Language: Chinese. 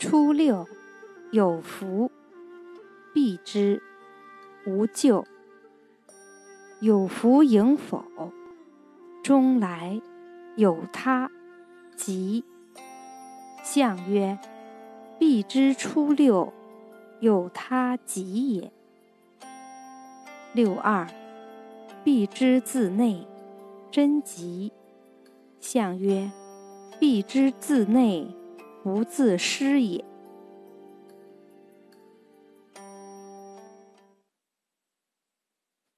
初六，有福，避之，无咎。有福迎否？终来有他，吉。象曰：避之初六，有他吉也。六二，避之自内，贞吉。象曰：避之自内。不自失也。